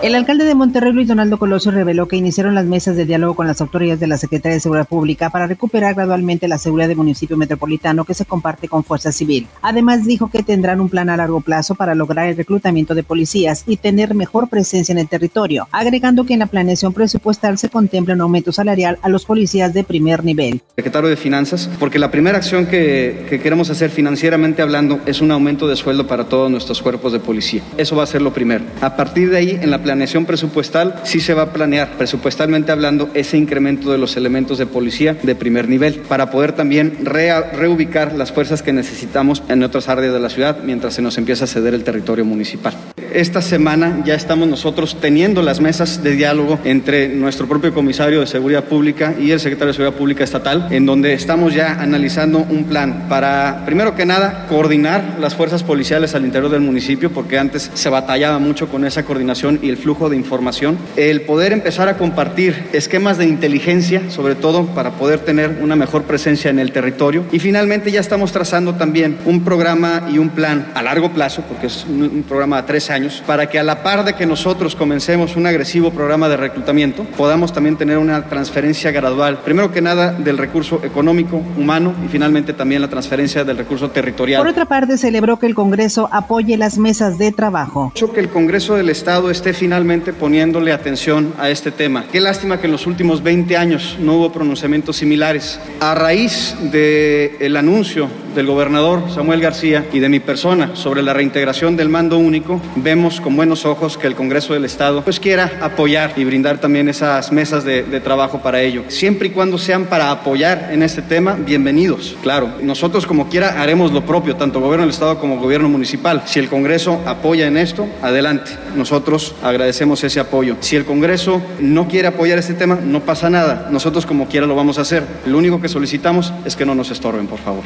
El alcalde de Monterrey, Luis Donaldo Colosio, reveló que iniciaron las mesas de diálogo con las autoridades de la Secretaría de Seguridad Pública para recuperar gradualmente la seguridad del municipio metropolitano que se comparte con Fuerza Civil. Además, dijo que tendrán un plan a largo plazo para lograr el reclutamiento de policías y tener mejor presencia en el territorio, agregando que en la planeación presupuestal se contempla un aumento salarial a los policías de primer nivel. Secretario de Finanzas, porque la primera acción que, que queremos hacer financieramente hablando es un aumento de sueldo para todos nuestros cuerpos de policía. Eso va a ser lo primero. A partir de ahí, en la planeación presupuestal sí se va a planear, presupuestalmente hablando, ese incremento de los elementos de policía de primer nivel para poder también reubicar las fuerzas que necesitamos en otras áreas de la ciudad mientras se nos empieza a ceder el territorio municipal. Esta semana ya estamos nosotros teniendo las mesas de diálogo entre nuestro propio comisario de Seguridad Pública y el secretario de Seguridad Pública Estatal, en donde estamos ya analizando un plan para, primero que nada, coordinar las fuerzas policiales al interior del municipio, porque antes se batallaba mucho con esa coordinación y el flujo de información, el poder empezar a compartir esquemas de inteligencia, sobre todo para poder tener una mejor presencia en el territorio. Y finalmente ya estamos trazando también un programa y un plan a largo plazo, porque es un programa de tres años, para que a la par de que nosotros comencemos un agresivo programa de reclutamiento, podamos también tener una transferencia gradual, primero que nada del recurso económico, humano y finalmente también la transferencia del recurso territorial. Por otra parte, celebró que el Congreso apoye las mesas de trabajo. Que el Congreso del Estado esté finalmente poniéndole atención a este tema. Qué lástima que en los últimos 20 años no hubo pronunciamientos similares. A raíz del el anuncio del gobernador Samuel García y de mi persona sobre la reintegración del mando único, vemos con buenos ojos que el Congreso del Estado pues quiera apoyar y brindar también esas mesas de, de trabajo para ello. Siempre y cuando sean para apoyar en este tema, bienvenidos. Claro, nosotros como quiera haremos lo propio, tanto gobierno del Estado como gobierno municipal. Si el Congreso apoya en esto, adelante. Nosotros agradecemos ese apoyo. Si el Congreso no quiere apoyar este tema, no pasa nada. Nosotros como quiera lo vamos a hacer. Lo único que solicitamos es que no nos estorben, por favor.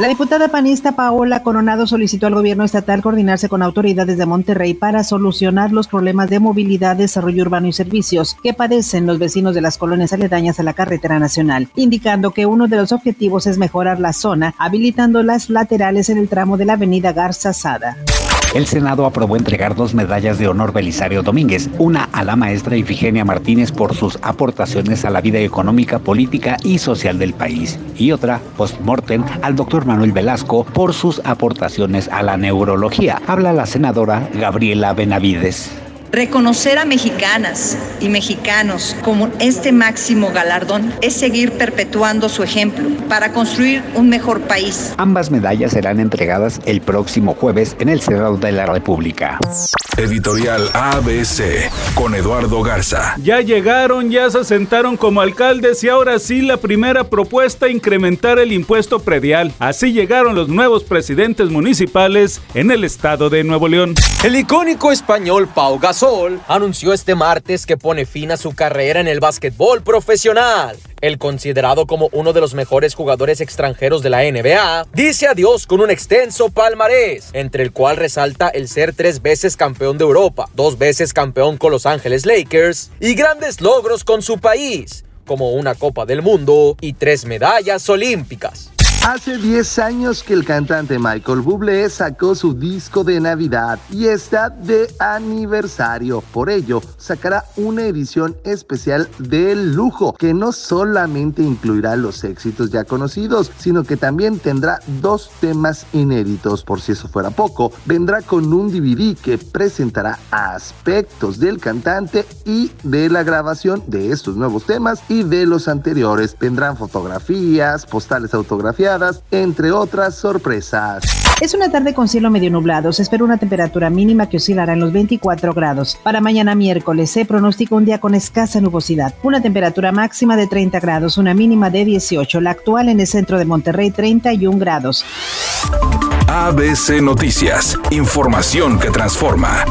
La diputada panista Paola Coronado solicitó al gobierno estatal coordinarse con autoridades de Monterrey para solucionar los problemas de movilidad, desarrollo urbano y servicios que padecen los vecinos de las colonias aledañas a la carretera nacional, indicando que uno de los objetivos es mejorar la zona, habilitando las laterales en el tramo de la avenida Garza Sada el Senado aprobó entregar dos medallas de honor Belisario Domínguez, una a la maestra Ifigenia Martínez por sus aportaciones a la vida económica, política y social del país, y otra, post-mortem, al doctor Manuel Velasco por sus aportaciones a la neurología. Habla la senadora Gabriela Benavides. Reconocer a mexicanas y mexicanos como este máximo galardón es seguir perpetuando su ejemplo para construir un mejor país. Ambas medallas serán entregadas el próximo jueves en el Senado de la República. Editorial ABC con Eduardo Garza. Ya llegaron, ya se sentaron como alcaldes y ahora sí la primera propuesta incrementar el impuesto predial. Así llegaron los nuevos presidentes municipales en el estado de Nuevo León. El icónico español Pau Gasol anunció este martes que pone fin a su carrera en el básquetbol profesional. El considerado como uno de los mejores jugadores extranjeros de la NBA, dice adiós con un extenso palmarés, entre el cual resalta el ser tres veces campeón de Europa, dos veces campeón con Los Ángeles Lakers y grandes logros con su país, como una Copa del Mundo y tres medallas olímpicas. Hace 10 años que el cantante Michael Bublé sacó su disco de Navidad y está de aniversario. Por ello, sacará una edición especial de lujo que no solamente incluirá los éxitos ya conocidos, sino que también tendrá dos temas inéditos. Por si eso fuera poco, vendrá con un DVD que presentará aspectos del cantante y de la grabación de estos nuevos temas y de los anteriores. Vendrán fotografías, postales autografiadas entre otras sorpresas. Es una tarde con cielo medio nublado. Se espera una temperatura mínima que oscilará en los 24 grados. Para mañana miércoles se pronostica un día con escasa nubosidad. Una temperatura máxima de 30 grados, una mínima de 18. La actual en el centro de Monterrey 31 grados. ABC Noticias. Información que transforma.